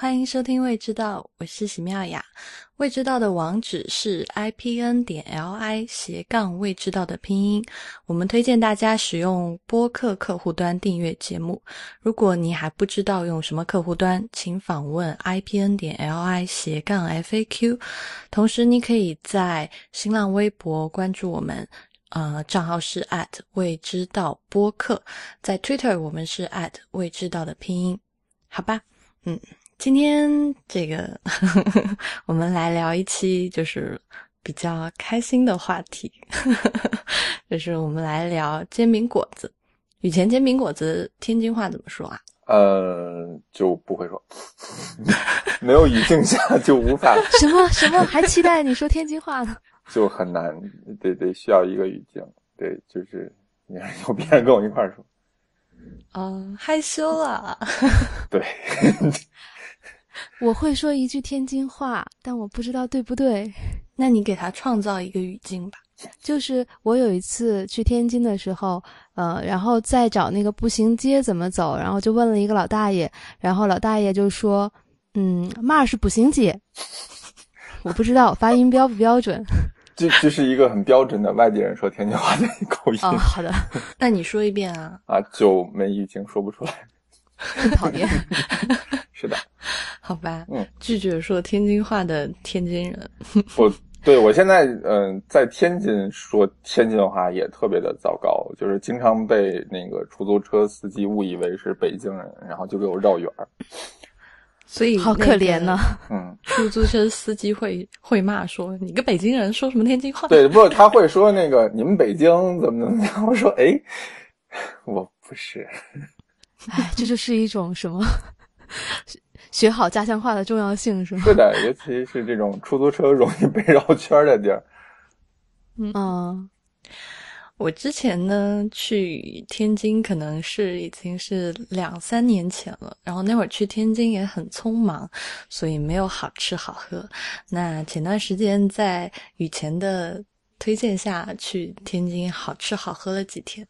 欢迎收听《未知道》，我是喜妙雅。未知道的网址是 i p n 点 l i 斜杠未知道的拼音。我们推荐大家使用播客客户端订阅节目。如果你还不知道用什么客户端，请访问 i p n 点 l i 斜杠 f a q。同时，你可以在新浪微博关注我们，呃，账号是 at 未知道播客。在 Twitter，我们是 at 未知道的拼音。好吧，嗯。今天这个，我们来聊一期就是比较开心的话题，就是我们来聊煎饼果子。以前煎饼果子天津话怎么说啊？呃，就不会说，没有语境下就无法。什么什么？还期待你说天津话呢？就很难，得得需要一个语境，对，就是你有别人跟我一块儿说。嗯，害羞了。对。我会说一句天津话，但我不知道对不对。那你给他创造一个语境吧。就是我有一次去天津的时候，呃，然后在找那个步行街怎么走，然后就问了一个老大爷，然后老大爷就说：“嗯，嘛是步行街。”我不知道发音标不标准。这这是一个很标准的外地人说天津话的口音。哦，好的。那你说一遍啊？啊，就没语境说不出来。很讨厌。是的。好吧，嗯，拒绝说天津话的天津人，我对我现在嗯，在天津说天津话也特别的糟糕，就是经常被那个出租车司机误以为是北京人，然后就给我绕远儿，所以好可怜呢。嗯，出租车司机会会骂说你个北京人说什么天津话？对，不，他会说那个你们北京怎么怎么样？我说哎，我不是，哎，这就是一种什么？学好家乡话的重要性是吗？是的，尤其是这种出租车容易被绕圈的地儿。嗯，我之前呢去天津，可能是已经是两三年前了。然后那会儿去天津也很匆忙，所以没有好吃好喝。那前段时间在雨前的。推荐下去天津好吃好喝了几天，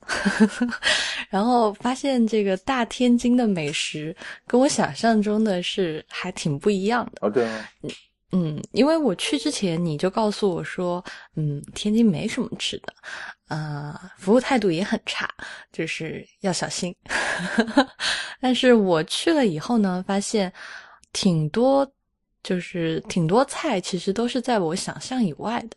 然后发现这个大天津的美食跟我想象中的是还挺不一样的。哦，对吗？嗯嗯，因为我去之前你就告诉我说，嗯，天津没什么吃的，呃，服务态度也很差，就是要小心。但是我去了以后呢，发现挺多，就是挺多菜其实都是在我想象以外的，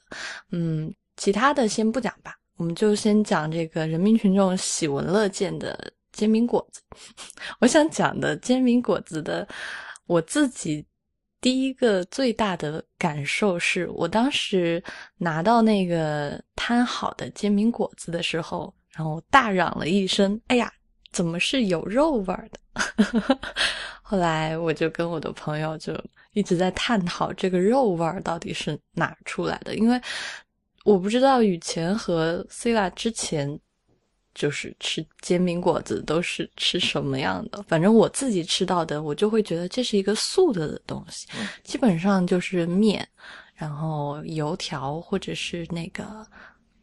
嗯。其他的先不讲吧，我们就先讲这个人民群众喜闻乐见的煎饼果子。我想讲的煎饼果子的，我自己第一个最大的感受是，我当时拿到那个摊好的煎饼果子的时候，然后大嚷了一声：“哎呀，怎么是有肉味的？” 后来我就跟我的朋友就一直在探讨这个肉味到底是哪出来的，因为。我不知道雨前和 C 拉之前就是吃煎饼果子都是吃什么样的。反正我自己吃到的，我就会觉得这是一个素的东西，基本上就是面，然后油条或者是那个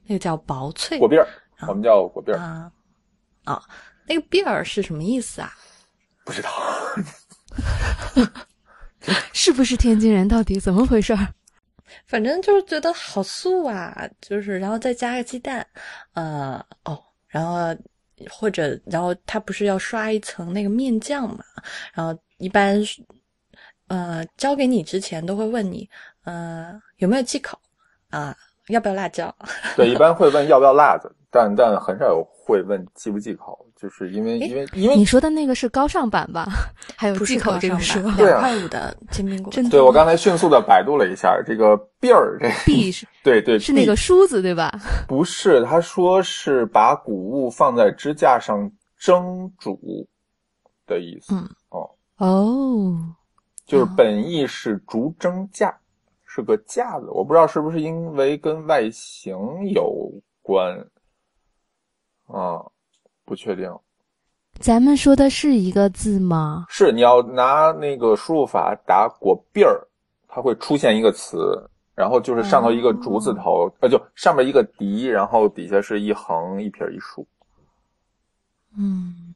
那个叫薄脆果篦儿，我们叫果篦儿啊啊，那个篦儿是什么意思啊？不知道，是不是天津人？到底怎么回事？反正就是觉得好素啊，就是然后再加个鸡蛋，呃哦，然后或者然后他不是要刷一层那个面酱嘛，然后一般呃交给你之前都会问你，呃有没有忌口啊，要不要辣椒？对，一般会问要不要辣子，但但很少有会问忌不忌口。就是因为因为因为你说的那个是高尚版吧？还有忌口这个是两块五的煎饼果子。对，我刚才迅速的百度了一下，这个篦儿这篦是，对对，是那个梳子对吧？不是，他说是把谷物放在支架上蒸煮的意思。嗯哦哦，就是本意是竹蒸架，是个架子。我不知道是不是因为跟外形有关啊。不确定，咱们说的是一个字吗？是，你要拿那个输入法打“果篦儿”，它会出现一个词，然后就是上头一个竹字头，呃，就上面一个笛，然后底下是一横一撇一竖。嗯，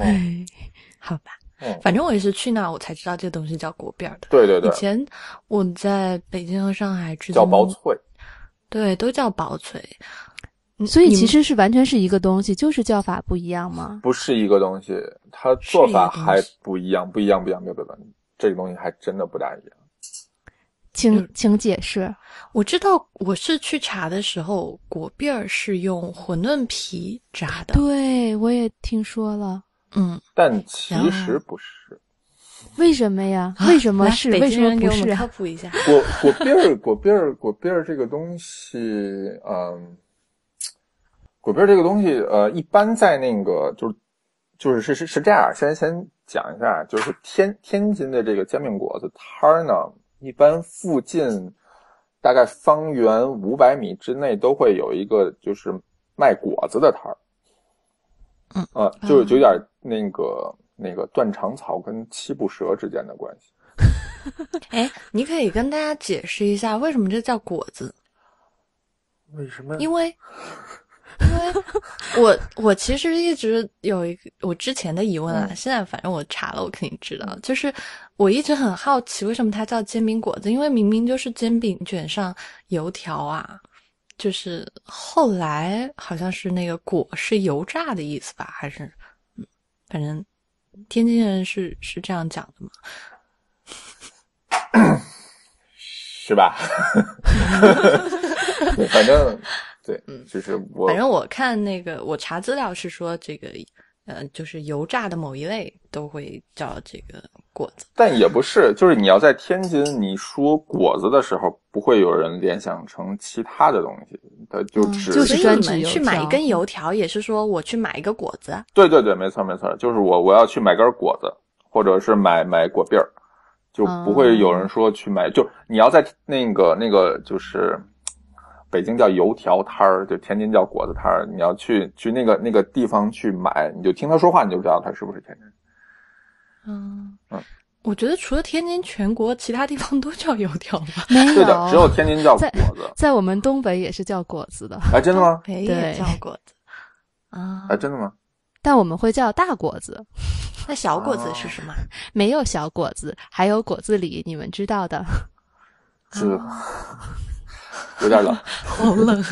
哎，好吧，嗯，反正我也是去那我才知道这个东西叫果辫儿的。对对对以，前我在北京和上海之间叫薄脆。对，都叫薄脆。嗯所以其实是完全是一个东西，就是叫法不一样吗？不是一个东西，它做法还不一样，不一样，不一样，不一样，不一样，这个东西还真的不大一样。请嗯请解释。我知道，我是去查的时候，果篦儿是用馄饨皮炸的。对，我也听说了。嗯，但其实不是，为什么呀？为什么是？北为什么给我们不是啊？科普一下。果果篦儿，果篦儿，果篦儿这个东西，嗯，果篦这个东西，呃，一般在那个就是就是是是是这样，先先讲一下，就是天天津的这个煎饼果子摊儿呢，一般附近大概方圆五百米之内都会有一个就是卖果子的摊儿，嗯，呃，就是有点那个那个断肠草跟七步蛇之间的关系。哎，你可以跟大家解释一下为什么这叫果子？为什么？因为，因 为我我其实一直有一个我之前的疑问啊，嗯现在反正我查了，我肯定知道，就是我一直很好奇为什么它叫煎饼果子，因为明明就是煎饼卷上油条啊，就是后来好像是那个果是油炸的意思吧，还是嗯，反正天津人是是这样讲的嘛。是吧？对，反正对，嗯就是我，嗯反正我看那个，我查资料是说这个，呃，就是油炸的某一类都会叫这个果子。但也不是，就是你要在天津，你说果子的时候，不会有人联想成其他的东西，它就嗯只、就是专门去买一根油条，也是说我去买一个果子啊。对对对，没错没错，就是我我要去买根果子，或者是买买果篦儿，就不会有人说去买，就你要在那个那个就是。北京叫油条摊儿，就天津叫果子摊儿。你要去去那个那个地方去买，你就听他说话，你就知道他是不是天津。嗯嗯我觉得除了天津，全国其他地方都叫油条吧。没对的，只有天津叫果子。在我们东北也是叫果子的，哎，真的吗？北对也叫果子啊哎，。真的吗？但我们会叫大果子，那小果子是什么？没有小果子，还有果子狸，你们知道的。是 有点冷。好冷。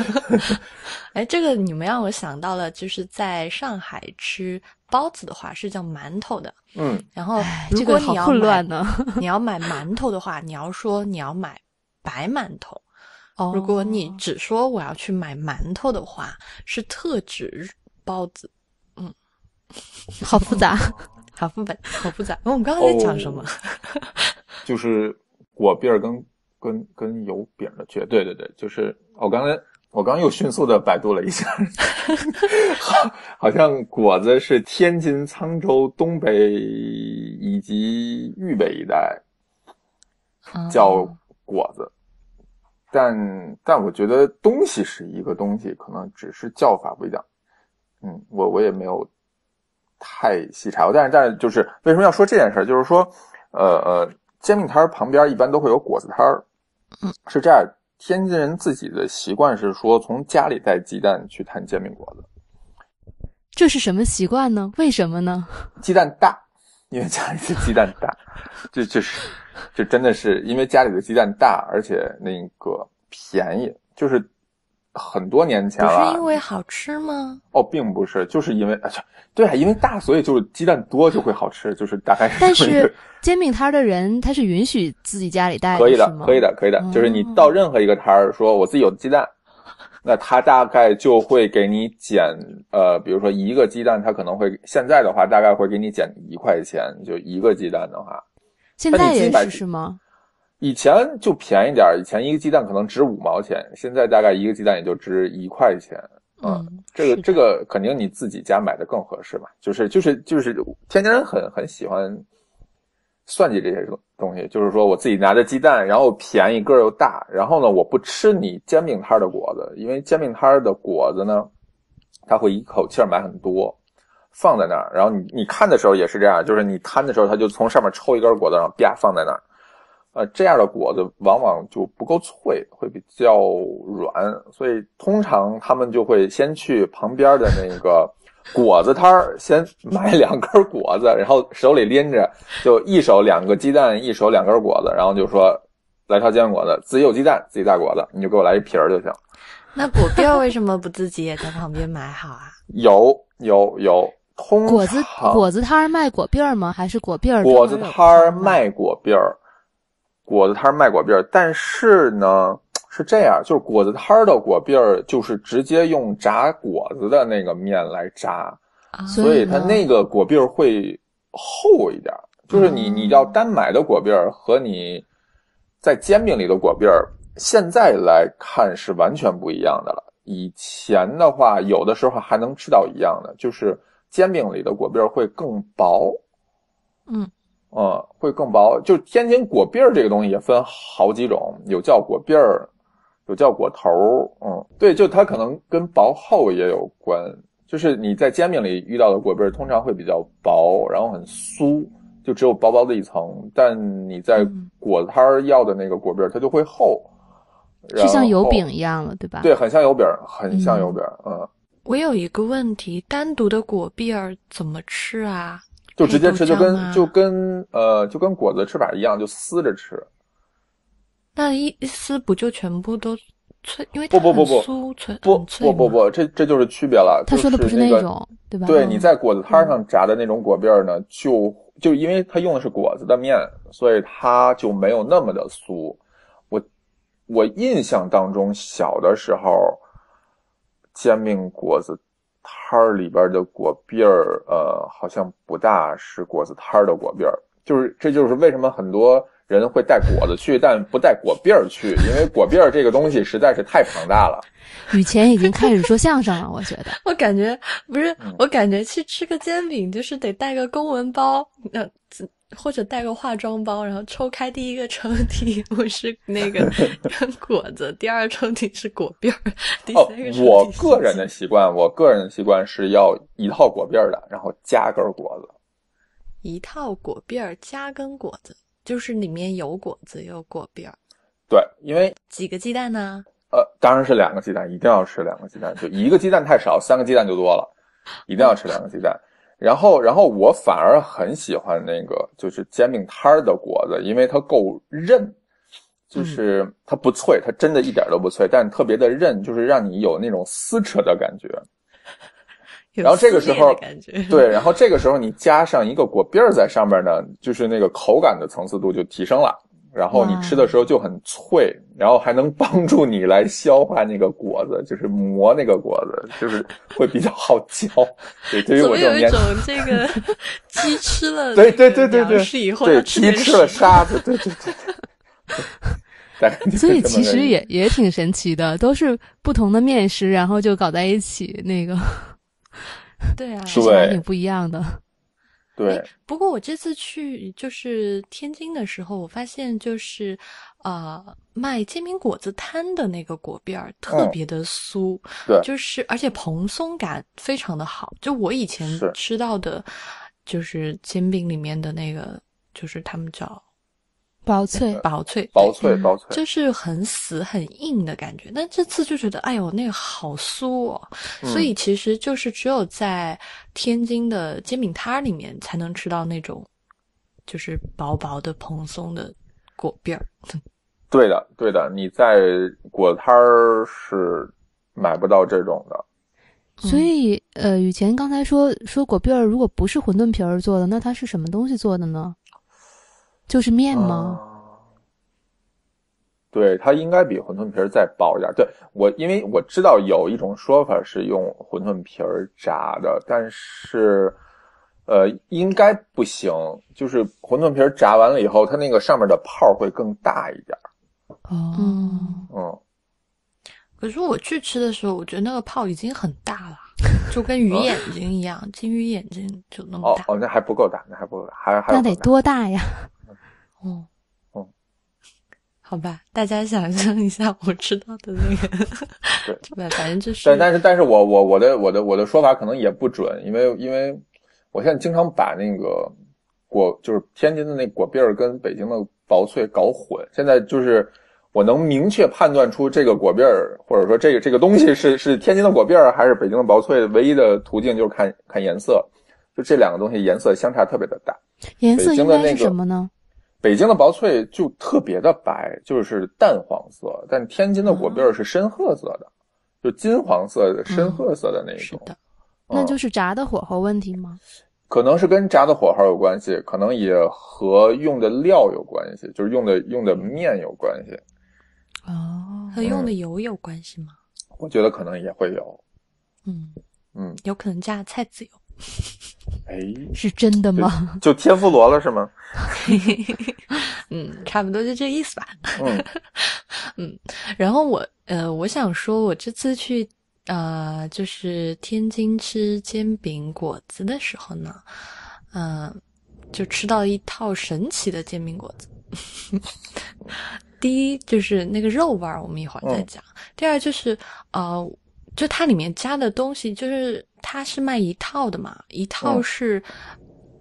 哎，这个你们让我想到了，就是在上海吃包子的话是叫馒头的。嗯，然后哎，如果你要买乱呢。你要买馒头的话，你要说你要买白馒头。哦如果你只说我要去买馒头的话，是特指包子。嗯好复杂，好复杂，好复杂。我们刚刚在讲什么？就是果篦儿跟跟跟油饼的区别。对对对，就是我刚才我刚又迅速的百度了一下，好，好像果子是天津、沧州、东北以及豫北一带嗯叫果子，但但我觉得东西是一个东西，可能只是叫法不一样。嗯，我我也没有太细查过，但是但是就是为什么要说这件事儿，就是说，呃呃，煎饼摊儿旁边一般都会有果子摊是这样，天津人自己的习惯是说从家里带鸡蛋去摊煎饼果子，这是什么习惯呢？为什么呢？鸡蛋大，因为家里的鸡蛋大，这就是这真的是因为家里的鸡蛋大，而且那个便宜，就是很多年前不了，是因为好吃吗？哦，并不是，就是因为啊，对啊，因为大，所以就是鸡蛋多就会好吃，就是大概是但是煎饼摊儿的人他是允许自己家里带可以的可以的，可以的，就是你到任何一个摊儿说我自己有鸡蛋，那他大概就会给你减，呃，比如说一个鸡蛋，他可能会现在的话大概会给你减一块钱，就一个鸡蛋的话，现在也是是吗？以前就便宜点儿，以前一个鸡蛋可能值五毛钱，现在大概一个鸡蛋也就值一块钱。嗯，这个这个肯定你自己家买的更合适吧？就是就是就是天津人很很喜欢算计这些东东西，就是说我自己拿着鸡蛋，然后便宜个儿又大，然后呢我不吃你煎饼摊的果子，因为煎饼摊的果子呢，他会一口气儿买很多。放在那儿，然后你你看的时候也是这样，就是你摊的时候，他就从上面抽一根果子，然后啪放在那儿，呃，这样的果子往往就不够脆，会比较软，所以通常他们就会先去旁边的那个果子摊儿先买两根果子，然后手里拎着，就一手两个鸡蛋，一手两根果子，然后就说来条煎饼果子，自己有鸡蛋，自己带果子，你就给我来一皮儿就行。那果篦儿为什么不自己也在旁边买好啊？有有有，通果子果子摊儿卖果篦儿吗？还是果篦儿？果子摊儿。卖果篦儿，果子摊儿卖果篦儿，但是呢是这样，就是果子摊儿的果篦儿就是直接用炸果子的那个面来炸，啊所以它那个果篦儿会厚一点儿。就是你嗯你要单买的果篦儿和你在煎饼里的果篦儿，现在来看是完全不一样的了。以前的话，有的时候还能吃到一样的，就是煎饼里的果篦儿会更薄，嗯嗯，会更薄。就天津果篦儿这个东西也分好几种，有叫果篦儿，有叫果头儿。嗯，对，就它可能跟薄厚也有关。就是你在煎饼里遇到的果篦儿，通常会比较薄，然后很酥，就只有薄薄的一层。但你在嗯果子摊儿要的那个果篦儿，它就会厚，就像油饼一样了，对吧？对，很像油饼，很像嗯油饼儿。嗯，我有一个问题，单独的果篦儿怎么吃啊？就直接吃，就跟就跟呃就跟果子吃法一样，就撕着吃。那一一撕不就全部都脆？因为不不不不酥脆，不脆。不不不，这这就是区别了。他说的不是那个种，对吧？对，嗯你在果子摊上炸的那种果篦儿呢，就就因为它用的是果子的面，所以它就没有那么的酥。我我印象当中，小的时候，煎饼果子摊儿里边的果篦儿，呃，好像不大是果子摊儿的果篦儿。就是这就是为什么很多人会带果子去，但不带果篦儿去，因为果篦儿这个东西实在是太庞大了。雨前已经开始说相声了，我觉得。我感觉不是嗯，我感觉去吃个煎饼就是得带个公文包，那、或者带个化妆包，然后抽开第一个抽屉 我是那个 果子，第二抽屉是果篦儿，第哦三个抽屉，我个人的习惯，我个人的习惯是要一套果篦儿的，然后加根果子。一套果篦儿加根果子，就是里面有果子有果篦儿，对，因为几个鸡蛋呢？呃，当然是两个鸡蛋，一定要吃两个鸡蛋，就一个鸡蛋太少，三个鸡蛋就多了，一定要吃两个鸡蛋。然后，然后我反而很喜欢那个就是煎饼摊儿的果子，因为它够韧，就是它不脆，它真的一点都不脆，但特别的韧，就是让你有那种撕扯的感觉。然后这个时候对，然后这个时候你加上一个果篦儿在上面呢，就是那个口感的层次度就提升了。然后你吃的时候就很脆，然后还能帮助你来消化那个果子，就是磨那个果子，就是会比较好嚼。对，对于我这种有一种 这个鸡吃了对对对对对粮食以后对鸡吃了沙子，对对对。所以其实也也挺神奇的，都是不同的面食，然后就搞在一起，那个。对。啊，吃起来对挺不一样的。对。哎不过我这次去就是天津的时候，我发现就是，呃，卖煎饼果子摊的那个果边儿特别的酥，嗯对。就是而且蓬松感非常的好。就我以前吃到的，就是煎饼里面的那个，就是他们叫薄脆，薄脆，薄脆薄脆，就是很死很硬的感觉。但这次就觉得，哎呦，那个好酥哦！嗯所以其实就是只有在天津的煎饼摊儿里面才能吃到那种，就是薄薄的蓬松的果篦儿。对的对的，你在果摊儿是买不到这种的。所以呃，雨前刚才说说果篦儿如果不是馄饨皮儿做的，那它是什么东西做的呢？就是面吗？啊对，它应该比馄饨皮儿再薄一点。对我，因为我知道有一种说法是用馄饨皮儿炸的，但是，呃，应该不行。就是馄饨皮儿炸完了以后，它那个上面的泡会更大一点。哦，嗯嗯，可是我去吃的时候，我觉得那个泡已经很大了，就跟鱼眼睛一样，金鱼眼睛就那么大。哦哦，那还不够大，那还不够大，还还那得多大呀？哦嗯好吧，大家想象一下我知道的那个，对 对，反正就是但但是但是我我我的我的我的说法可能也不准，因为因为我现在经常把那个果就是天津的那果篦儿跟北京的薄脆搞混。现在就是我能明确判断出这个果篦儿，或者说这个这个东西是是天津的果篦儿还是北京的薄脆，唯一的途径就是看看颜色，就这两个东西颜色相差特别的大。颜色应该是什么呢？北京的薄脆就特别的白，就是淡黄色，但天津的果篦儿是深褐色的，就金黄色的深褐色的那种。是的，嗯那就是炸的火候问题吗？可能是跟炸的火候有关系，可能也和用的料有关系，就是用的用的面有关系。哦，和用的油有关系吗？我觉得可能也会有。嗯，嗯，有可能加菜籽油。哎，是真的吗？就天妇罗了是吗？嗯，差不多就这意思吧。嗯 然后我呃，我想说，我这次去呃，就是天津吃煎饼果子的时候呢，嗯、就吃到一套神奇的煎饼果子。第一就是那个肉味儿，我们一会儿再讲。第二就是呃，就它里面加的东西，就是它是卖一套的嘛，一套嗯是、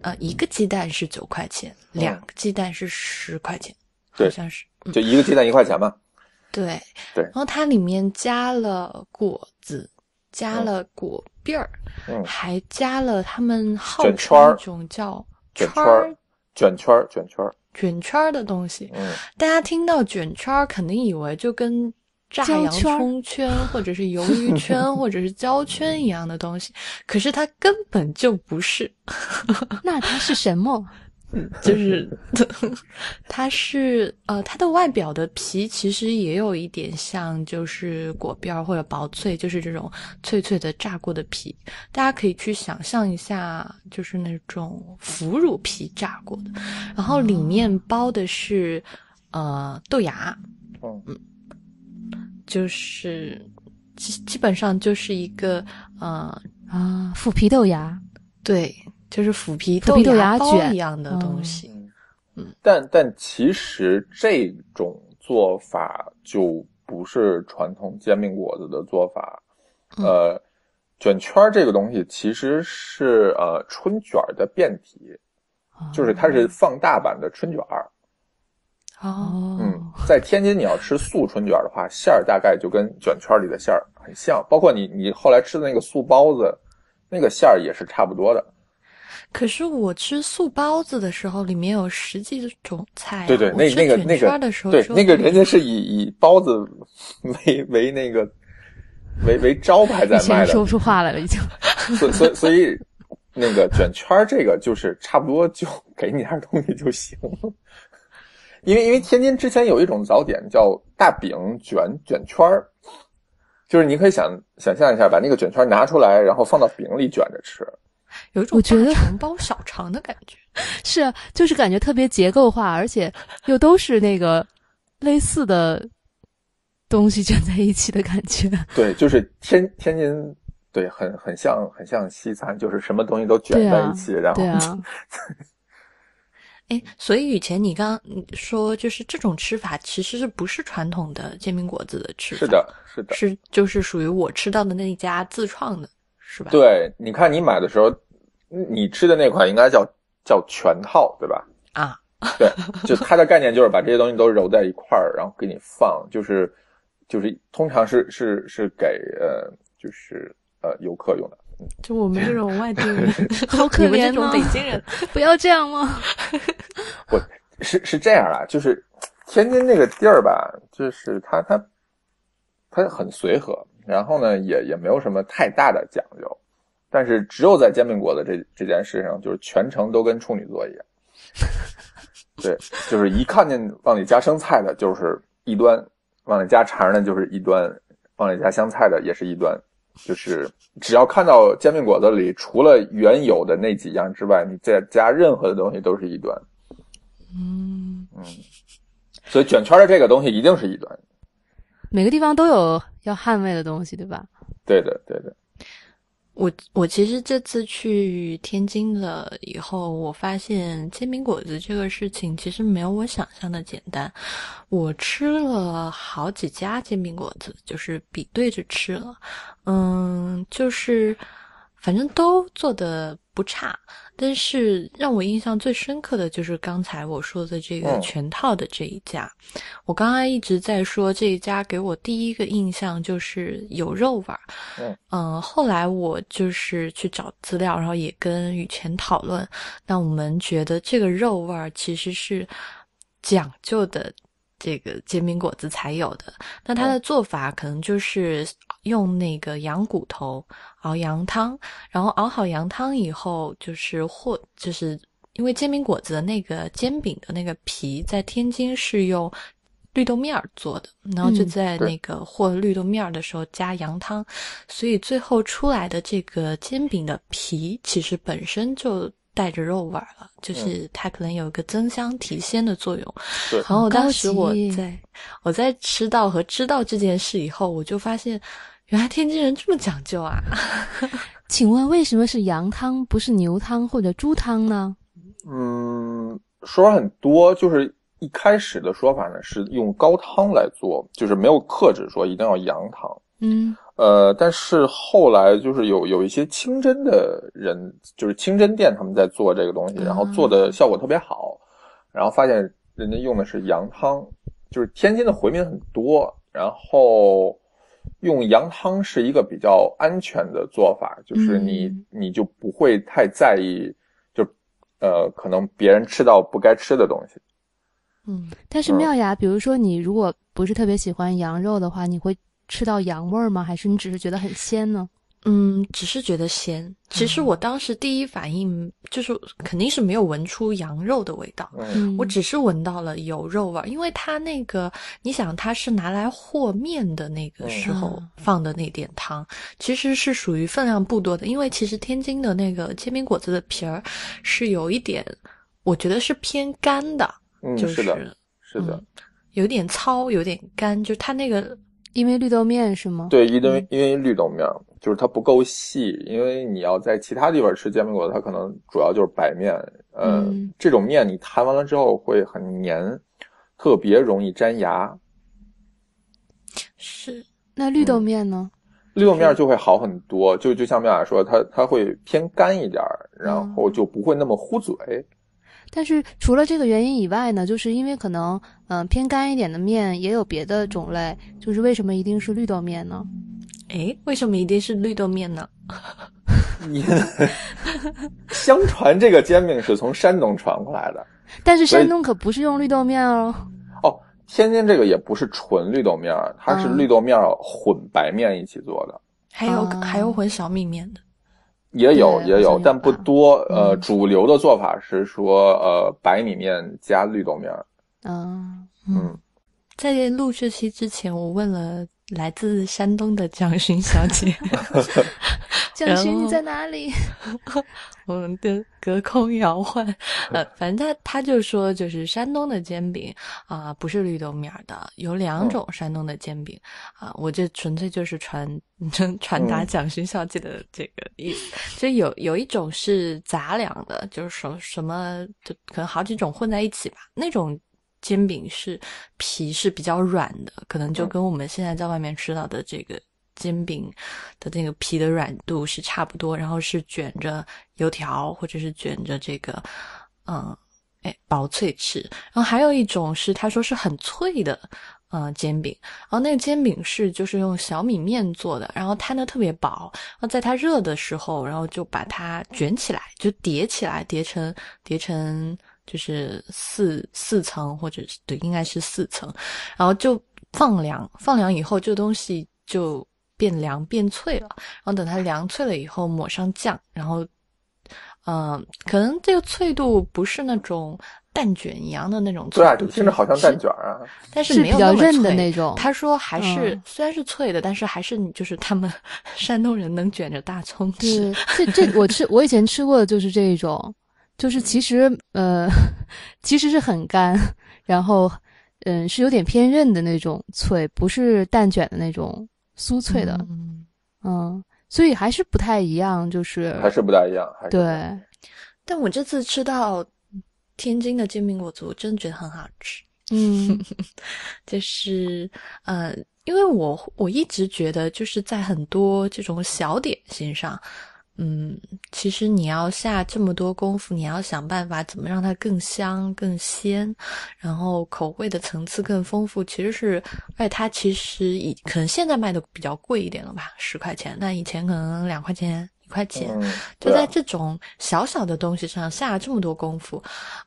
呃一个鸡蛋是九块钱，嗯两个鸡蛋是十块钱，对好像是。嗯就一个鸡蛋一块钱嘛。对对然后它里面加了果子，加了果篦儿，嗯，还加了他们号称一种叫圈卷圈儿卷圈儿卷圈儿。卷圈儿的东西。嗯，大家听到卷圈儿，肯定以为就跟炸洋胶圈葱圈或者是鱿鱼 圈或者是胶圈一样的东西，可是它根本就不是。那它是什么？就是 它是呃，它的外表的皮其实也有一点像，就是果边儿或者薄脆，就是这种脆脆的炸过的皮。大家可以去想象一下，就是那种腐乳皮炸过的，然后里面包的是呃豆芽，嗯就是基基本上就是一个呃啊，腐皮豆芽。对，就是腐皮豆芽卷一样的东西。嗯但但其实这种做法就不是传统煎饼果子的做法。嗯呃，卷圈儿这个东西其实是呃春卷儿的变体，就是它是放大版的春卷儿。哦，哦，嗯，在天津你要吃素春卷的话，馅儿大概就跟卷圈里的馅儿很像，包括你你后来吃的那个素包子，那个馅儿也是差不多的。可是我吃素包子的时候，里面有十几种菜、啊。对对，那那个那个圈的时候，对那个人家是以以包子为为那个为为招牌在卖的，说不出话来了，已经。所所以所以那个卷圈这个就是差不多就给你点东西就行了。因为因为天津之前有一种早点叫大饼卷卷圈儿，就是你可以想想象一下，把那个卷圈拿出来，然后放到饼里卷着吃。有一种我觉得大肠包小肠的感觉。是啊，就是感觉特别结构化，而且又都是那个类似的东西卷在一起的感觉。对，就是天天津，对，很很像很像西餐，就是什么东西都卷在一起，然后啊，哎，所以以前你刚刚说，就是这种吃法其实是不是传统的煎饼果子的吃法？是，的，是的，是就是属于我吃到的那一家自创的，是吧？，对，你看你买的时候，你吃的那款应该叫叫全套，对吧？啊，对，就它的概念就是把这些东西都揉在一块儿，然后给你放，就是就是通常是是是给呃就是呃游客用的。就我们这种外地人，好可你们这怜哦种北京人，不要这样嘛。我是是这样啊，就是天津那个地儿吧，就是它它它很随和，然后呢也也没有什么太大的讲究，但是只有在煎饼果子这这件事上，就是全程都跟处女座一样。对，就是一看见往里加生菜的，就是一端；往里加肠的，就是一端；往里加香菜的，也是一端。就是只要看到煎饼果子里除了原有的那几样之外，你再加任何的东西都是一端。嗯，嗯，所以卷圈的这个东西一定是一端。每个地方都有要捍卫的东西，对吧？对的，对的。我我其实这次去天津了以后，我发现煎饼果子这个事情其实没有我想象的简单。我吃了好几家煎饼果子，就是比对着吃了，嗯，就是反正都做的不差。但是让我印象最深刻的就是刚才我说的这个嗯全套的这一家。我刚刚一直在说这一家给我第一个印象就是有肉味儿。嗯呃后来我就是去找资料，然后也跟雨前讨论。那我们觉得这个肉味儿其实是讲究的。这个煎饼果子才有的，那它的做法可能就是用那个羊骨头熬羊汤，然后熬好羊汤以后，就是或就是因为煎饼果子的那个煎饼的那个皮，在天津是用绿豆面儿做的，然后就在那个和绿豆面儿的时候加羊汤，所以最后出来的这个煎饼的皮其实本身就带着肉味儿了，就是它可能有一个增香提鲜的作用。对然后当时我在我在吃到和知道这件事以后，我就发现，原来天津人这么讲究啊！请问为什么是羊汤不是牛汤或者猪汤呢？嗯，说法很多，就是一开始的说法呢是用高汤来做，就是没有克制说一定要羊汤。嗯呃，但是后来就是有有一些清真的人，就是清真店，他们在做这个东西，然后做的效果特别好，然后发现人家用的是羊汤，就是天津的回民很多，然后用羊汤是一个比较安全的做法，就是你、嗯。你就不会太在意，就呃可能别人吃到不该吃的东西。嗯，但是妙雅，比如说你如果不是特别喜欢羊肉的话，你会吃到羊味儿吗？还是你只是觉得很鲜呢？嗯，只是觉得鲜。其实我当时第一反应就是肯定是没有闻出羊肉的味道，嗯嗯，我只是闻到了有肉味儿，因为它那个，你想它是拿来和面的那个时候嗯放的那点汤，其实是属于分量不多的。因为其实天津的那个煎饼果子的皮儿是有一点，我觉得是偏干的，嗯，就是的，是的。嗯有点糙，有点干，就它那个因为绿豆面是吗？对，因为因为绿豆面儿就是它不够细，因为你要在其他地方吃煎饼果子，它可能主要就是白面，呃，嗯这种面你摊完了之后会很黏，特别容易粘牙。是那绿豆面呢？绿豆面儿就会好很多，就就像妙雅说，它它会偏干一点儿，然后就不会那么糊嘴。但是除了这个原因以外呢，就是因为可能嗯、呃偏干一点的面也有别的种类，就是为什么一定是绿豆面呢？诶，为什么一定是绿豆面呢？你相传这个煎饼是从山东传过来的 但是山东可不是用绿豆面哦。哦，天津这个也不是纯绿豆面，它是嗯绿豆面混白面一起做的。还有、啊还有混小米面的，也有也有，但不多。呃，嗯主流的做法是说，呃，白米面加绿豆面儿。嗯，嗯，在录这期之前，我问了来自山东的蒋勋小姐，蒋勋你在哪里？我们的隔空摇换，呃，反正他他就说，就是山东的煎饼啊、不是绿豆面儿的，有两种山东的煎饼啊、我这纯粹就是传传达嗯蒋勋小姐的这个意思，就有有一种是杂粮的，就是什什么，就可能好几种混在一起吧，那种。煎饼是皮是比较软的，可能就嗯跟我们现在在外面吃到的这个煎饼的那个皮的软度是差不多，然后是卷着油条或者是卷着这个，嗯，哎，薄脆吃。然后还有一种是他说是很脆的，嗯，煎饼。然后那个煎饼是就是用小米面做的，然后摊的特别薄，然后在它热的时候，然后就把它卷起来，就叠起来，叠成叠成就是四四层或者是对，应该是四层，然后就放凉，放凉以后这个东西就变凉变脆了，然后等它凉脆了以后抹上酱，然后，嗯、可能这个脆度不是那种蛋卷一样的那种脆对啊，度，听着好像蛋卷儿啊。但是是没有那么比较韧的那种。他说还是、嗯虽然是脆的，但是还是你就是他们 山东人能卷着大葱吃。对，这这我吃我以前吃过的就是这一种，就是其实呃 其实是很干，然后嗯是有点偏韧的那种脆，不是蛋卷的那种酥脆的，嗯，嗯，所以还是不太一样，就是还是不太一样，还是对但我这次吃到天津的煎饼果子，我真的觉得很好吃。嗯 就是呃，因为我我一直觉得就是在很多这种小点心上，嗯，其实你要下这么多功夫，你要想办法怎么让它更香、更鲜，然后口味的层次更丰富。其实是，而且它其实以可能现在卖的比较贵一点了吧，十块钱，那以前可能两块钱。块钱，嗯，就在这种小小的东西上下了这么多功夫，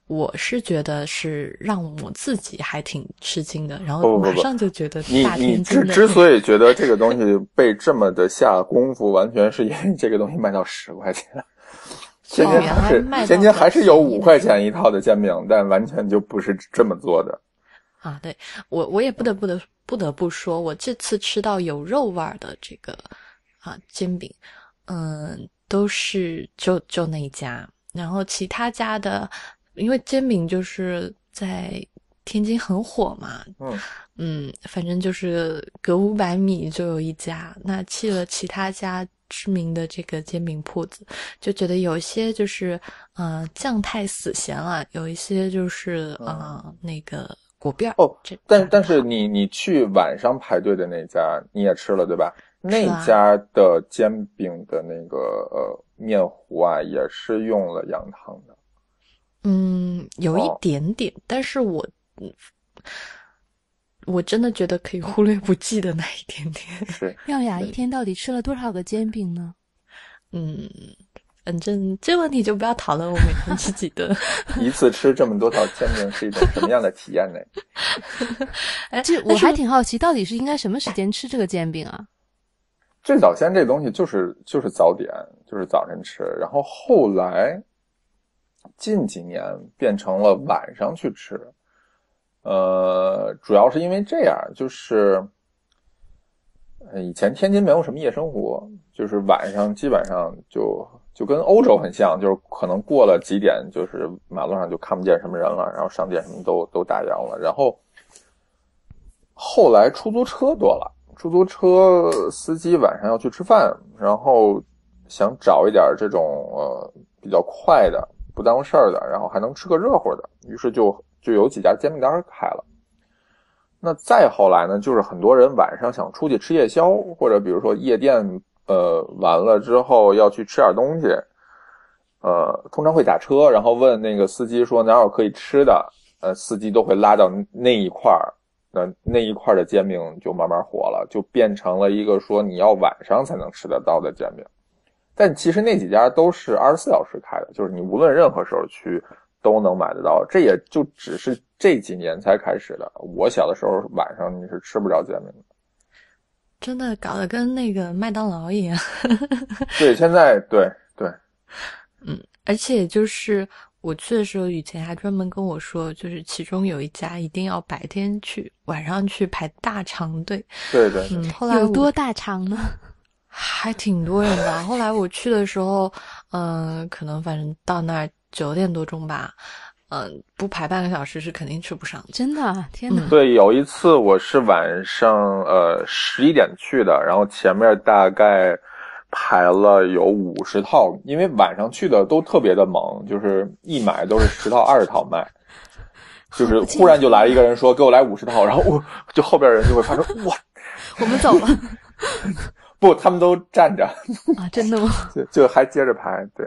我是觉得是让我自己还挺吃惊的，然后马上就觉得你大你之之所以觉得 这个东西被这么的下功夫，完全是因为这个东西卖到十块钱。天津原还是天津还是有五块钱一套的煎饼，但完全就不是这么做的。啊，对我我也不得不得不得不说，我这次吃到有肉味儿的这个啊煎饼，嗯，都是就就那一家，然后其他家的，因为煎饼就是在天津很火嘛，嗯嗯，反正就是隔五百米就有一家。那去了其他家知名的这个煎饼铺子，就觉得有一些就是呃酱太死咸了，有一些就是呃那个果片儿哦这但但是你你去晚上排队的那家你也吃了对吧？那啊家的煎饼的那个呃面糊啊，也是用了羊汤的。嗯有一哦点点，但是我嗯我真的觉得可以忽略不计的那一点点。是，妙雅一天到底吃了多少个煎饼呢？嗯，反正这问题就不要讨论我每天吃几顿。一次吃这么多套煎饼是一种什么样的体验呢？哎，这我还挺好奇，到底是应该什么时间吃这个煎饼啊？最早先这东西就是就是早点，就是早晨吃，然后后来近几年变成了晚上去吃，呃，主要是因为这样，就是以前天津没有什么夜生活，就是晚上基本上就就跟欧洲很像，就是可能过了几点，就是马路上就看不见什么人了，然后商店什么都都打烊了，然后后来出租车多了。出租车司机晚上要去吃饭，然后想找一点这种呃比较快的、不耽误事儿的，然后还能吃个热乎的，于是就就有几家煎饼摊开了。那再后来呢，就是很多人晚上想出去吃夜宵，或者比如说夜店呃完了之后要去吃点东西，呃，通常会打车，然后问那个司机说哪有可以吃的，呃，司机都会拉到那一块儿。那那一块的煎饼就慢慢火了，就变成了一个说你要晚上才能吃得到的煎饼。但其实那几家都是二十四小时开的，就是你无论任何时候去都能买得到。这也就只是这几年才开始的。我小的时候晚上你是吃不着煎饼的。真的搞得跟那个麦当劳一样。对，现在对对，嗯而且就是我去的时候，雨晴还专门跟我说，就是其中有一家一定要白天去，晚上去排大长队。对对对，嗯，后来有多大长呢？还挺多人的。后来我去的时候，嗯、可能反正到那儿九点多钟吧，嗯、不排半个小时是肯定吃不上的。真的啊，天哪！嗯对，有一次我是晚上呃十一点去的，然后前面大概排了有五十套，因为晚上去的都特别的猛，就是一买都是十套二十套卖。就是忽然就来了一个人说给我来五十套，然后我就后边人就会发出 哇，我们走了 不，他们都站着，啊，真的吗？就就还接着排，对，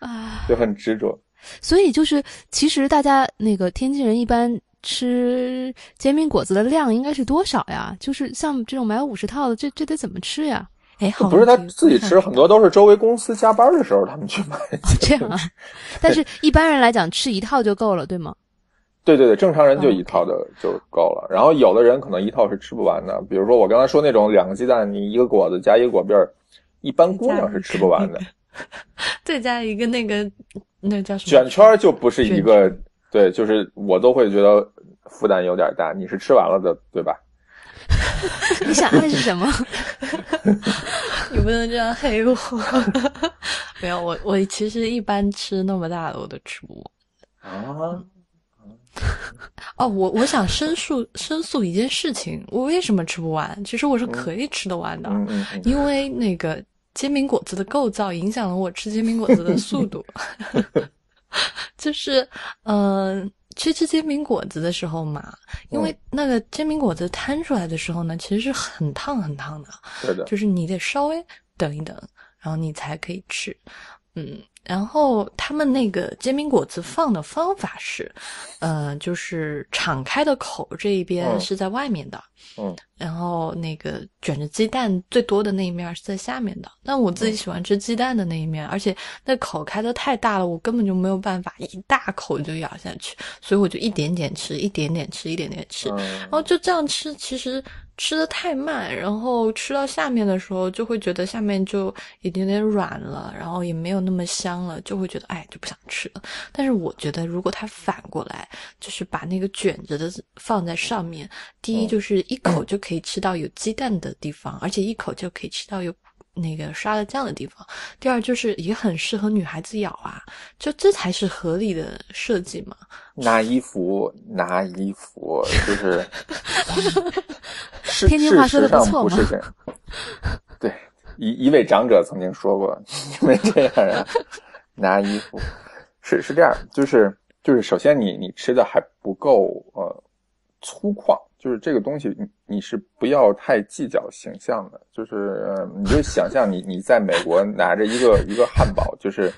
啊，就很执着。所以就是，其实大家那个天津人一般吃煎饼果子的量应该是多少呀？就是像这种买五十套的，这这得怎么吃呀？哎，好不是他自己吃，很多都是周围公司加班的时候他们去买。这样啊？但是一般人来讲，吃一套就够了，对吗？对对对，正常人就哦一套的就够了。然后有的人可能一套是吃不完的，比如说我刚才说那种两个鸡蛋，你一个果子加一个果篦儿，一般姑娘是吃不完的。再加一个那个那叫什么卷圈就不是一个，对，就是我都会觉得负担有点大。你是吃完了的，对吧？你想暗示什么？你不能这样黑我。没有，我我其实一般吃那么大的我都吃不完。啊，哦，我我想申诉申诉一件事情，我为什么吃不完？其实我是可以吃得完的，嗯嗯嗯，因为那个煎饼果子的构造影响了我吃煎饼果子的速度。就是，嗯、去吃煎饼果子的时候嘛，因为那个煎饼果子摊出来的时候呢，其实是很烫很烫的，对的，就是你得稍微等一等，然后你才可以吃。嗯，然后他们那个煎饼果子放的方法是，呃，就是敞开的口这一边嗯是在外面的，嗯，然后那个卷着鸡蛋最多的那一面是在下面的。但我自己喜欢吃鸡蛋的那一面，而且那口开的太大了，我根本就没有办法一大口就咬下去，所以我就一点点吃，一点点吃，一点点吃。嗯然后就这样吃，其实吃的太慢，然后吃到下面的时候，就会觉得下面就已经有点点软了，然后也没有那么香了，就会觉得哎就不想吃了。但是我觉得，如果它反过来，就是把那个卷着的放在上面，第一嗯就是一口 就可以吃到有鸡蛋的地方，而且一口就可以吃到有。那个刷了酱的地方，第二就是也很适合女孩子咬啊，就这才是合理的设计嘛。拿衣服，拿衣服，就是 事天津话说的不错嘛不是这样。对，一一位长者曾经说过，因为这样啊，拿衣服是是这样，就是就是，首先你你吃的还不够呃粗犷，就是这个东西你你是不要太计较形象的，就是呃你就想象你你在美国拿着一个一个汉堡，就是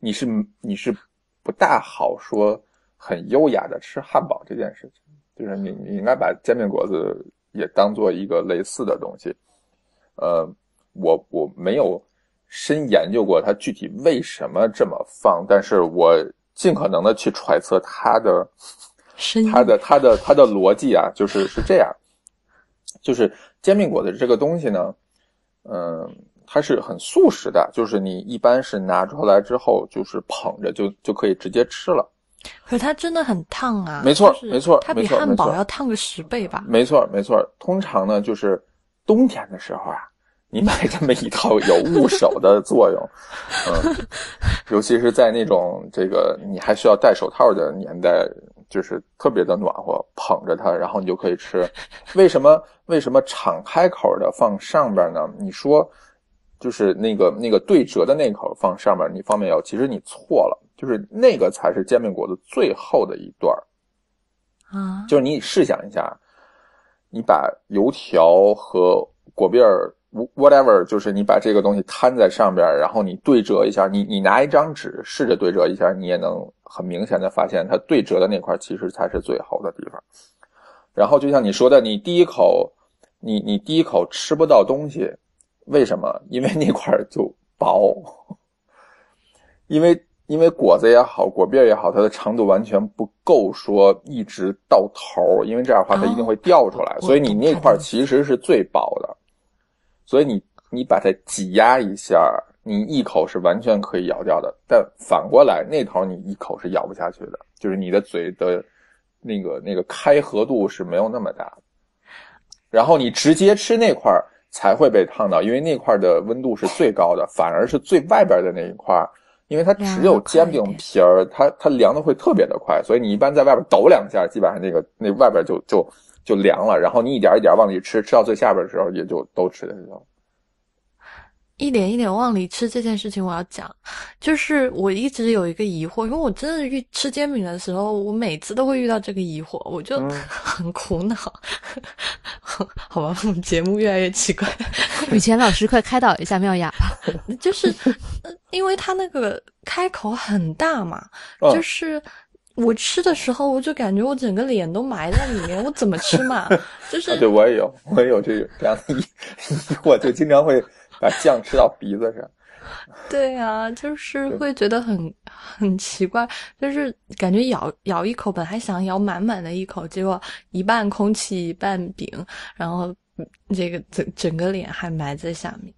你是你是不大好说很优雅的吃汉堡这件事情，就是你你应该把煎饼果子也当做一个类似的东西。呃，我我没有深研究过它具体为什么这么放，但是我尽可能的去揣测它的它的它的它的逻辑啊，就是是这样，就是煎饼果子这个东西呢，嗯、它是很速食的，就是你一般是拿出来之后，就是捧着就就可以直接吃了。可是它真的很烫啊！没错没错它比汉堡要烫个十倍吧？没错，没错。通常呢，就是冬天的时候啊，你买这么一套有捂手的作用，嗯，尤其是在那种这个你还需要戴手套的年代，就是特别的暖和，捧着它，然后你就可以吃。为什么为什么敞开口的放上边呢？你说就是那个那个对折的那口放上面，你方便咬，其实你错了，就是那个才是煎饼果子最后的一段儿。啊，就是你试想一下，你把油条和果篦儿，whatever，就是你把这个东西摊在上边，然后你对折一下，你你拿一张纸试着对折一下，你也能很明显的发现，它对折的那块其实才是最厚的地方。然后就像你说的，你第一口，你你第一口吃不到东西，为什么？因为那块就薄，因为因为果子也好，果篦也好，它的长度完全不够说一直到头，因为这样的话它一定会掉出来，哦所以你那块其实是最薄的，所以你你把它挤压一下，你一口是完全可以咬掉的，但反过来那头你一口是咬不下去的，就是你的嘴的那个那个开合度是没有那么大的，然后你直接吃那块儿才会被烫到，因为那块的温度是最高的，反而是最外边的那一块儿，因为它只有煎饼皮儿，它它凉的会特别的快，所以你一般在外边抖两下，基本上那个那外边就就就凉了，然后你一点一点往里吃，吃到最下边的时候也就都吃的时候。一点一点往里吃这件事情，我要讲，就是我一直有一个疑惑，因为我真的遇吃煎饼的时候，我每次都会遇到这个疑惑，我就嗯很苦恼。好吧，我们节目越来越奇怪，雨前老师，快开导一下妙雅吧。就是呃因为他那个开口很大嘛，嗯就是。我吃的时候，我就感觉我整个脸都埋在里面，我怎么吃嘛？就是啊，对我也有，我也有这个这样的疑疑惑，就经常会把酱吃到鼻子上。对啊，就是会觉得很很奇怪，就是感觉咬咬一口，本来想咬满满的一口，结果一半空气一半饼，然后嗯这个整整个脸还埋在下面。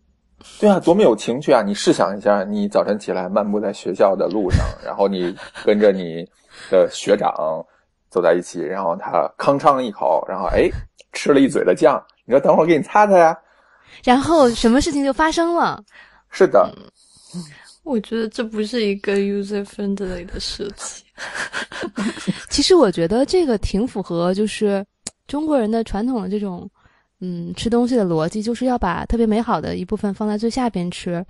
对啊，多么有情趣啊！你试想一下，你早晨起来漫步在学校的路上，然后你跟着你的学长走在一起，然后他吭哧一口，然后哎吃了一嘴的酱，你说等会儿给你擦擦呀？然后什么事情就发生了？是的，我觉得这不是一个 user friendly 的设计。其实我觉得这个挺符合，就是中国人的传统的这种，嗯，吃东西的逻辑，就是要把特别美好的一部分放在最下边吃。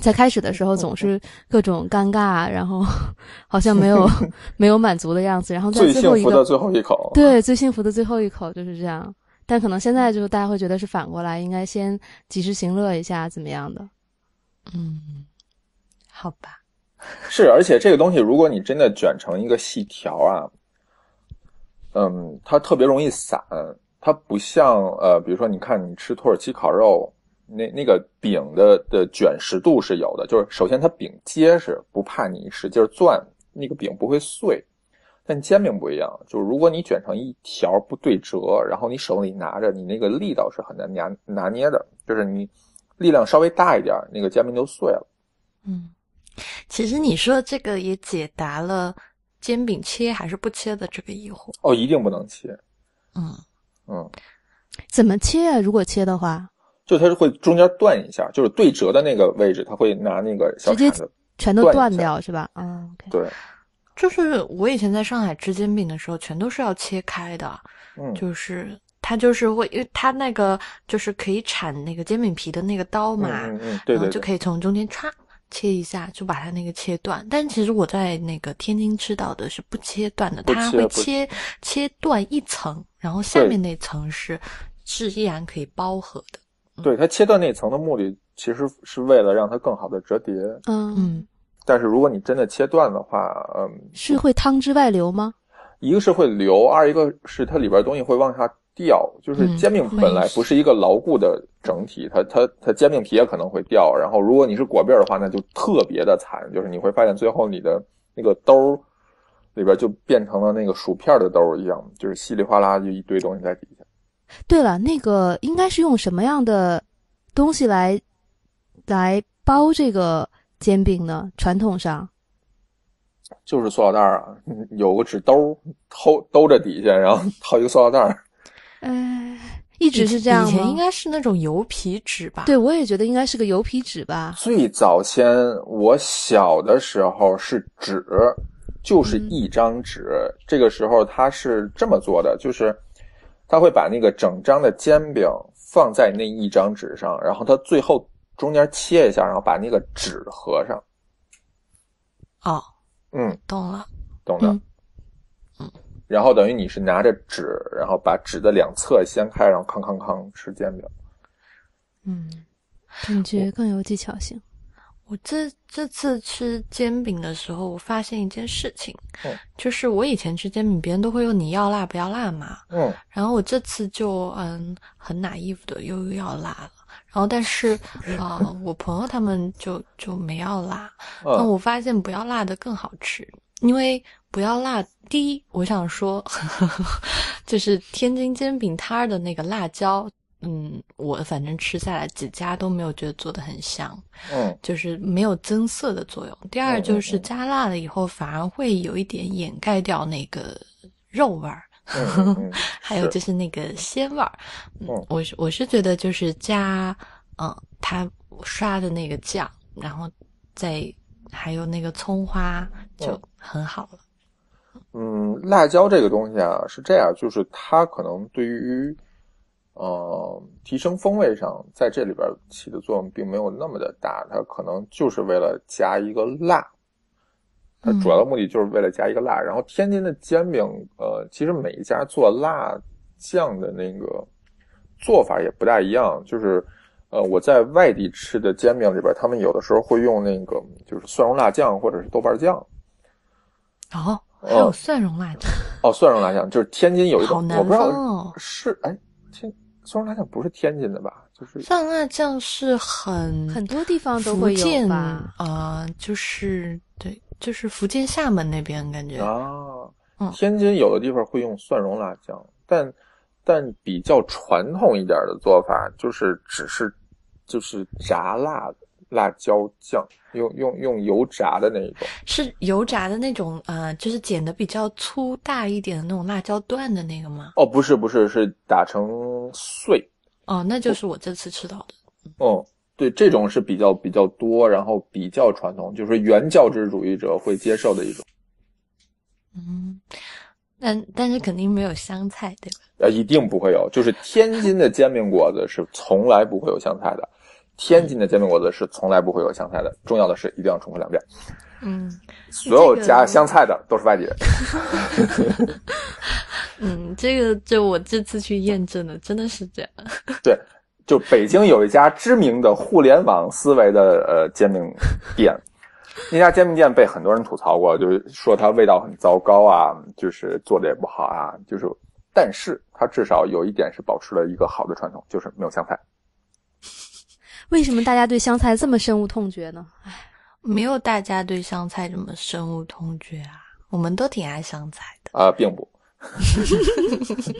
在开始的时候总是各种尴尬，然后 好像没有 没有满足的样子，然后在最最后一个幸福的最后一口。对最幸福的最后一口就是这样。但可能现在就大家会觉得是反过来，应该先及时行乐一下，怎么样的？嗯，好吧，是，而且这个东西，如果你真的卷成一个细条啊，嗯，它特别容易散，它不像呃，比如说你看你吃土耳其烤肉，那那个饼的的卷实度是有的，就是首先它饼结实，不怕你使劲攥，那个饼不会碎。但煎饼不一样，就是如果你卷成一条不对折，然后你手里拿着，你那个力道是很难拿拿捏的，就是你力量稍微大一点，那个煎饼就碎了。嗯，其实你说这个也解答了煎饼切还是不切的这个疑惑。哦，一定不能切。嗯嗯，怎么切啊？如果切的话，就它会中间断一下，就是对折的那个位置，它会拿那个小铲子全都断掉，是吧？嗯。对。就是我以前在上海吃煎饼的时候，全都是要切开的，嗯，就是它就是会，因为它那个就是可以铲那个煎饼皮的那个刀嘛，嗯嗯，对对，就可以从中间歘切一下，就把它那个切断。但其实我在那个天津吃到的是不切断的，它会切切断一层，然后下面那层是是依然可以包合的。对，它切断那层的目的其实是为了让它更好的折叠。嗯嗯。但是如果你真的切断的话，嗯，是会汤汁外流吗？一个是会流，二一个是它里边东西会往下掉。就是煎饼本来不是一个牢固的整体，它它它煎饼皮也可能会掉。然后如果你是果篦的话，那就特别的惨，就是你会发现最后你的那个兜里边就变成了那个薯片的兜一样，就是稀里哗啦就一堆东西在底下。对了，那个应该是用什么样的东西来来包这个？煎饼呢？传统上就是塑料袋儿啊，有个纸兜，兜兜着底下，然后 套一个塑料袋儿。哎，一直是这样以前应该是那种油皮纸吧？对，我也觉得应该是个油皮纸吧。最早先我小的时候是纸，就是一张纸。这个时候它是这么做的，就是他会把那个整张的煎饼放在那一张纸上，然后他最后。中间切一下，然后把那个纸合上。哦，嗯，懂了，懂了。嗯，然后等于你是拿着纸，然后把纸的两侧掀开，然后康康康吃煎饼。嗯，感觉更有技巧性。我这这次吃煎饼的时候，我发现一件事情，嗯，就是我以前吃煎饼，别人都会用你要辣不要辣嘛，嗯，然后我这次就嗯很拿衣服的又要辣了。然后，但是啊，我朋友他们就就没要辣。那我发现不要辣的更好吃，因为不要辣。第一，我想说，就是天津煎饼摊儿的那个辣椒，嗯，我反正吃下来几家都没有觉得做的很香，嗯，就是没有增色的作用。第二，就是加辣了以后，反而会有一点掩盖掉那个肉味儿。还有就是那个鲜味儿，嗯，我是我是觉得就是加，嗯，他刷的那个酱，然后再还有那个葱花就很好了。嗯，辣椒这个东西啊是这样，就是它可能对于，呃，提升风味上，在这里边起的作用并没有那么的大，它可能就是为了加一个辣。它主要的目的就是为了加一个辣，然后天津的煎饼，呃，其实每一家做辣酱的那个做法也不大一样。就是，呃，我在外地吃的煎饼里边，他们有的时候会用那个就是蒜蓉辣酱或者是豆瓣酱。哦，还有蒜蓉辣酱。哦，蒜蓉辣酱就是天津有一种，我不知道是哎，天蒜蓉辣酱不是天津的吧？就是蒜蓉辣酱是很很多地方都会有吧？啊，就是对。就是福建厦门那边感觉啊，天津有的地方会用蒜蓉辣酱，但但比较传统一点的做法就是只是就是炸辣辣椒酱，用用用油炸的那一种，是油炸的那种呃，就是剪的比较粗大一点的那种辣椒段的那个吗？哦，不是不是，是打成碎。哦，那就是我这次吃到的。哦。对，这种是比较比较多，然后比较传统，就是原教旨主义者会接受的一种。嗯，但但是肯定没有香菜，对吧？呃，一定不会有，就是天津的煎饼果子是从来不会有香菜的，天津的煎饼果子是从来不会有香菜的。重要的是一定要重复两遍。嗯，所有加香菜的都是外地人。嗯，这个就我这次去验证的，真的是这样。对。就北京有一家知名的互联网思维的呃煎饼店，那家煎饼店被很多人吐槽过，就是说它味道很糟糕啊，就是做的也不好啊，就是，但是它至少有一点是保持了一个好的传统，就是没有香菜。为什么大家对香菜这么深恶痛绝呢？唉，没有大家对香菜这么深恶痛绝啊，我们都挺爱香菜的。啊、并不。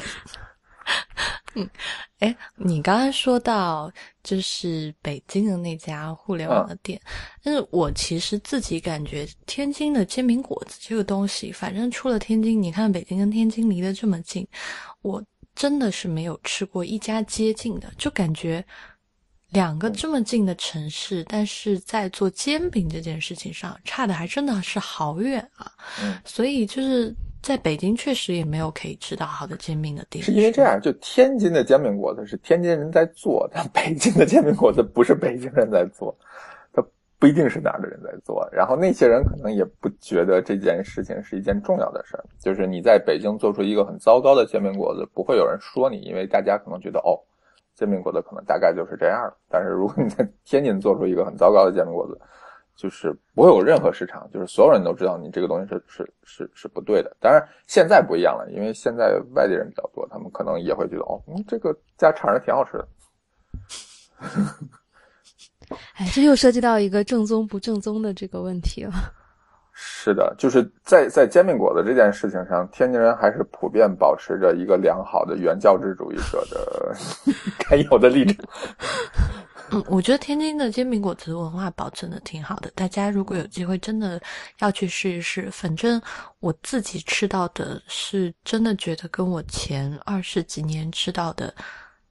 嗯，哎，你刚刚说到就是北京的那家互联网的店，但是我其实自己感觉天津的煎饼果子这个东西，反正出了天津，你看北京跟天津离得这么近，我真的是没有吃过一家接近的，就感觉两个这么近的城市，但是在做煎饼这件事情上差的还真的是好远啊，嗯所以就是。在北京确实也没有可以吃到好的煎饼的地方，是因为这样，就天津的煎饼果子是天津人在做，但北京的煎饼果子不是北京人在做，它不一定是哪儿的人在做。然后那些人可能也不觉得这件事情是一件重要的事儿，就是你在北京做出一个很糟糕的煎饼果子，不会有人说你，因为大家可能觉得哦，煎饼果子可能大概就是这样的。但是如果你在天津做出一个很糟糕的煎饼果子，就是不会有任何市场，就是所有人都知道你这个东西是是是是不对的。当然现在不一样了，因为现在外地人比较多，他们可能也会觉得哦，嗯，这个家产的挺好吃的。哎，这又涉及到一个正宗不正宗的这个问题了。是的，就是在在煎饼果子这件事情上，天津人还是普遍保持着一个良好的原教旨主义者的 该有的立场。嗯，我觉得天津的煎饼果子文化保存的挺好的，大家如果有机会，真的要去试一试。反正我自己吃到的是真的觉得跟我前二十几年吃到的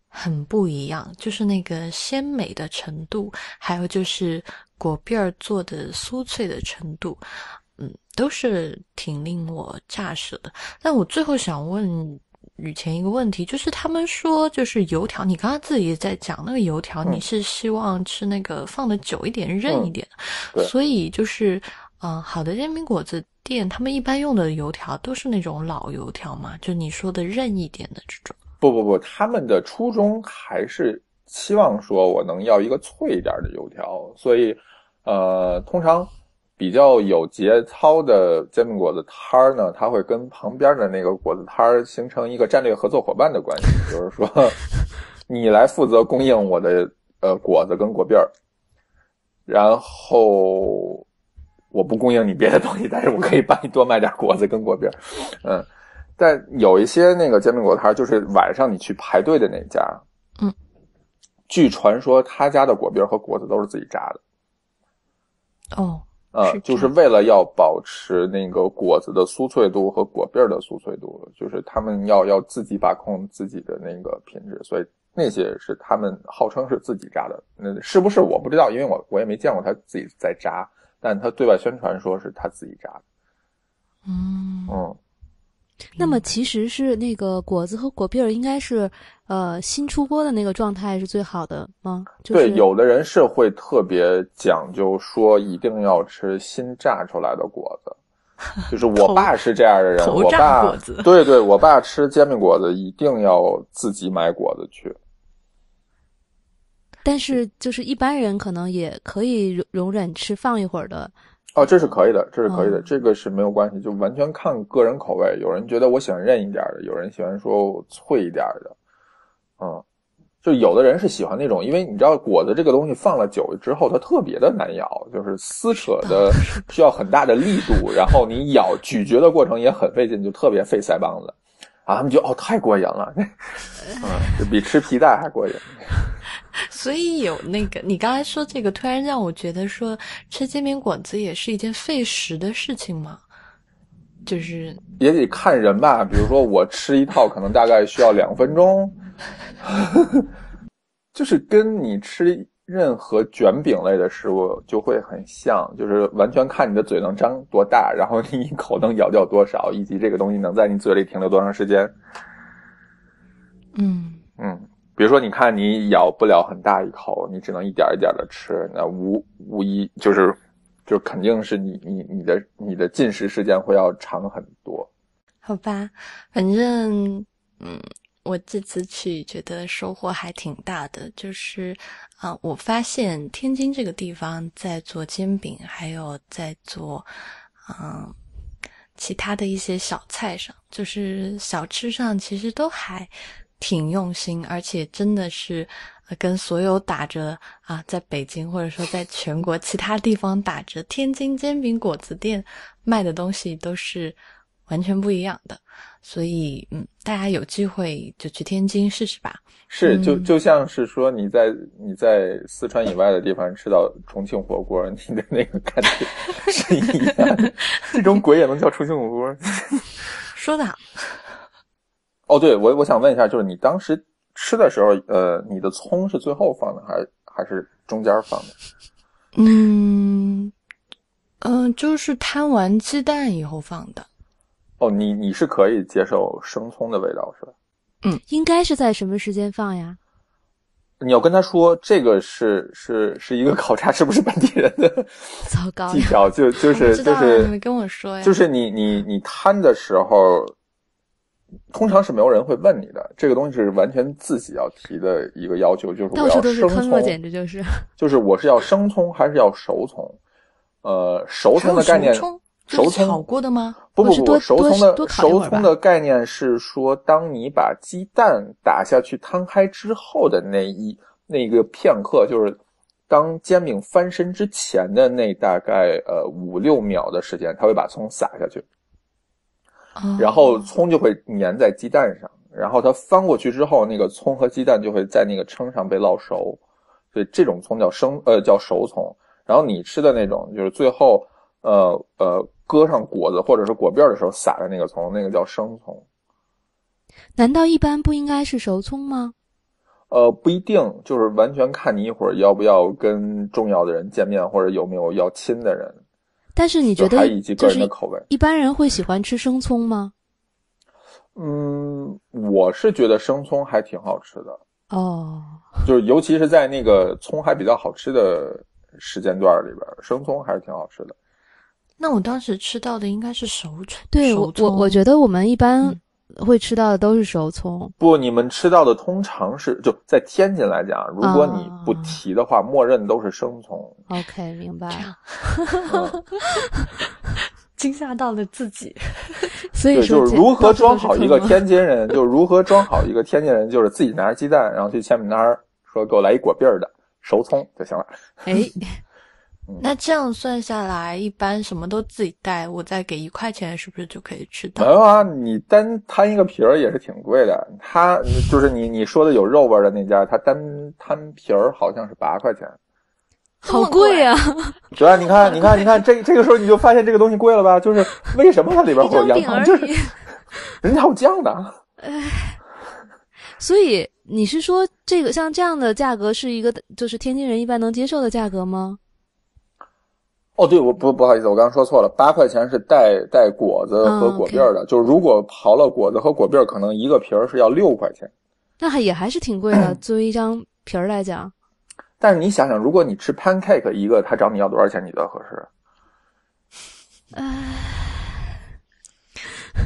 很不一样，就是那个鲜美的程度，还有就是果篦儿做的酥脆的程度，嗯，都是挺令我乍舌的。但我最后想问。雨前一个问题就是，他们说就是油条，你刚刚自己也在讲那个油条，嗯你是希望吃那个放的久一点、韧一点，对所以就是，嗯、呃，好的煎饼果子店，他们一般用的油条都是那种老油条嘛，就你说的韧一点的这种。不不不，他们的初衷还是希望说我能要一个脆一点的油条，所以，呃，通常。比较有节操的煎饼果子摊儿呢，它会跟旁边的那个果子摊儿形成一个战略合作伙伴的关系，就是说，你来负责供应我的呃果子跟果篦儿，然后我不供应你别的东西，但是我可以帮你多卖点果子跟果篦儿，嗯，但有一些那个煎饼果摊儿，就是晚上你去排队的那家，嗯，据传说他家的果篦儿和果子都是自己榨的，哦。呃，就是为了要保持那个果子的酥脆度和果篦的酥脆度，就是他们要要自己把控自己的那个品质，所以那些是他们号称是自己榨的，那是不是我不知道，因为我我也没见过他自己在榨，但他对外宣传说是他自己榨的。嗯。嗯，那么其实是那个果子和果篦儿应该是呃新出锅的那个状态是最好的吗？就是、对，有的人是会特别讲究说一定要吃新榨出来的果子，就是我爸是这样的人，我爸对对，我爸吃煎饼果子一定要自己买果子去。但是就是一般人可能也可以容容忍吃放一会儿的。哦，这是可以的，这是可以的，嗯、这个是没有关系，就完全看个人口味。有人觉得我喜欢韧一点的，有人喜欢说脆一点的，嗯，就有的人是喜欢那种，因为你知道果子这个东西放了久之后，它特别的难咬，就是撕扯的需要很大的力度，然后你咬咀嚼的过程也很费劲，就特别费腮帮子。啊，他们觉得哦太过瘾了，嗯，就比吃皮带还过瘾。所以有那个，你刚才说这个，突然让我觉得说吃煎饼果子也是一件费时的事情嘛，就是也得看人吧。比如说我吃一套，可能大概需要两分钟，就是跟你吃任何卷饼类的食物就会很像，就是完全看你的嘴能张多大，然后你一口能咬掉多少，以及这个东西能在你嘴里停留多长时间。嗯嗯。比如说，你看你咬不了很大一口，你只能一点一点的吃，那无无疑就是，就肯定是你你你的你的进食时间会要长很多。好吧，反正嗯，我这次去觉得收获还挺大的，就是啊、我发现天津这个地方在做煎饼，还有在做嗯、其他的一些小菜上，就是小吃上，其实都还挺用心，而且真的是呃跟所有打着啊，在北京或者说在全国其他地方打着天津煎饼果子店卖的东西都是完全不一样的。所以，嗯，大家有机会就去天津试试吧。是，就嗯就像是说你在你在四川以外的地方吃到重庆火锅，你的那个感觉是一样的。这种鬼也能叫重庆火锅？说的好，哦，对，我我想问一下，就是你当时吃的时候，呃，你的葱是最后放的，还是还是中间放的？嗯，嗯、就是摊完鸡蛋以后放的。哦，你你是可以接受生葱的味道是吧？嗯应该是在什么时间放呀？你要跟他说这个是是是一个考察是不是本地人的糟糕！技巧，就就是就知道啊，你是没跟我说呀。就是你你你摊的时候，通常是没有人会问你的，这个东西是完全自己要提的一个要求，就是我要生葱，简直就是。就是我是要生葱还是要熟葱？呃，熟葱的概念，熟葱，炒过的吗？不不不，熟葱的熟葱的概念是说，当你把鸡蛋打下去摊开之后的那一那个片刻，就是当煎饼翻身之前的那大概呃五六秒的时间，它会把葱撒下去，哦然后葱就会粘在鸡蛋上，然后它翻过去之后，那个葱和鸡蛋就会在那个称上被烙熟，所以这种葱叫生呃叫熟葱。然后你吃的那种就是最后呃呃搁上果子或者是果篦儿的时候撒的那个葱，那个叫生葱。难道一般不应该是熟葱吗？呃，不一定，就是完全看你一会儿要不要跟重要的人见面，或者有没有要亲的人，但是你觉得以及个就是人的口味。一般人会喜欢吃生葱吗？嗯，我是觉得生葱还挺好吃的，哦，就是尤其是在那个葱还比较好吃的时间段里边，生葱还是挺好吃的。那我当时吃到的应该是熟葱。对我我我觉得得我们一般嗯会吃到的都是熟葱。不，你们吃到的通常是就在天津来讲，如果你不啊提的话，默认都是生葱。OK，明白 惊吓到了自己。所以说就是如何装好一个天津人，就如何装好一个天津人，就是自己拿着鸡蛋，然后去前面那儿说给我来一果篦儿的熟葱就行了。哎，那这样算下来，一般什么都自己带，我再给一块钱，是不是就可以吃到没？有啊，你单摊一个皮儿也是挺贵的。他就是你你说的有肉味儿的那家，他单摊皮儿好像是八块钱。好贵啊！主要，你看，你看，你看，这这个时候你就发现这个东西贵了吧？就是为什么它里边会有羊汤？就是。人家还有酱的。所以你是说这个像这样的价格是一个就是天津人一般能接受的价格吗？哦，对，我不不好意思，我刚刚说错了，八块钱是带带果子和嗯果篦儿的，就是如果刨了果子和果篦儿，可能一个皮儿是要六块钱。那还也还是挺贵的，作为一张皮儿来讲。但是你想想，如果你吃 pancake 一个，他找你要多少钱？你觉得合适？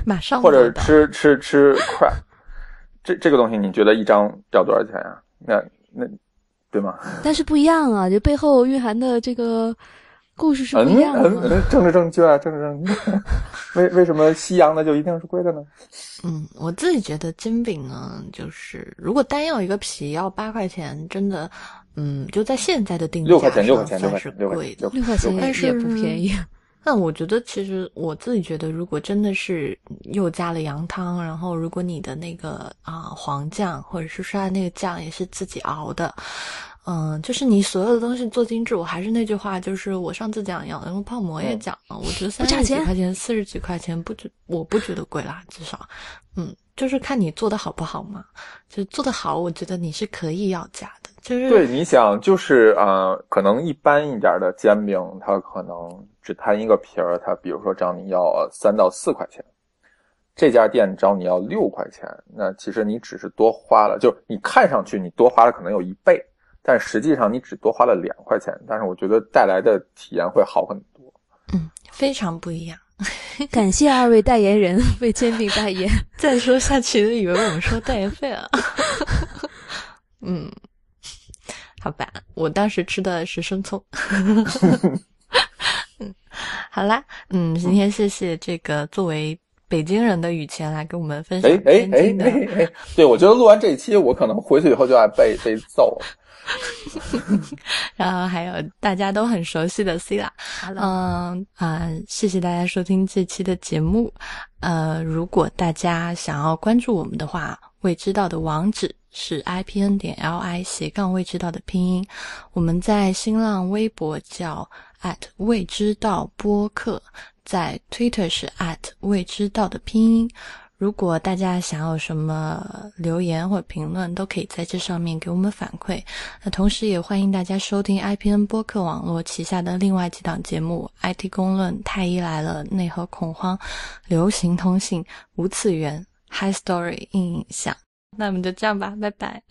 马上或者吃吃吃 crab，这这个东西你觉得一张要多少钱呀、那那对吗？但是不一样啊，就背后蕴含的这个故事是不嗯一样的嘛。嗯嗯，政治正确啊，政治正确。为为什么西洋的就一定是贵的呢？嗯，我自己觉得煎饼呢，就是如果单要一个皮要八块钱，真的，嗯，就在现在的定价六块钱，六块钱，六上算是块钱，六块钱，贵的。六块钱也但是也不便宜。那我觉得，其实我自己觉得，如果真的是又加了羊汤，然后如果你的那个啊、黄酱或者是刷的那个酱也是自己熬的，嗯，就是你所有的东西做精致。我还是那句话，就是我上次讲羊肉泡馍也嗯讲了，我觉得三十几块钱、四十几块钱不觉我不觉得贵啦，至少，嗯，就是看你做的好不好嘛。就做的好，我觉得你是可以要价的。就是对，你想，就是呃，可能一般一点的煎饼，它可能只摊一个皮儿，它比如说找你要呃三到四块钱，这家店找你要六块钱，那其实你只是多花了，就是你看上去你多花了可能有一倍，但实际上你只多花了两块钱，但是我觉得带来的体验会好很多。嗯，非常不一样。感谢二位代言人为煎饼代言。再说下去，都以为我们收代言费了。嗯，好吧，我当时吃的是生葱。嗯，好啦，嗯，今天谢谢这个作为北京人的雨前来跟我们分享哎哎哎天津的。哎哎，对，我觉得录完这一期，我可能回去以后就要被被揍了。然后还有大家都很熟悉的 C 啦，嗯啊、谢谢大家收听这期的节目。呃，如果大家想要关注我们的话，未知道的网址是 i p n 点 l i 斜杠未知道的拼音。我们在新浪微博叫 at 未知道播客，在 Twitter 是 at 未知道的拼音。如果大家想要什么留言或评论，都可以在这上面给我们反馈。那同时也欢迎大家收听 IPN 播客网络旗下的另外几档节目：IT 公论、太医来了、内核恐慌、流行通信、无次元、High Story 印影像。那我们就这样吧，拜拜。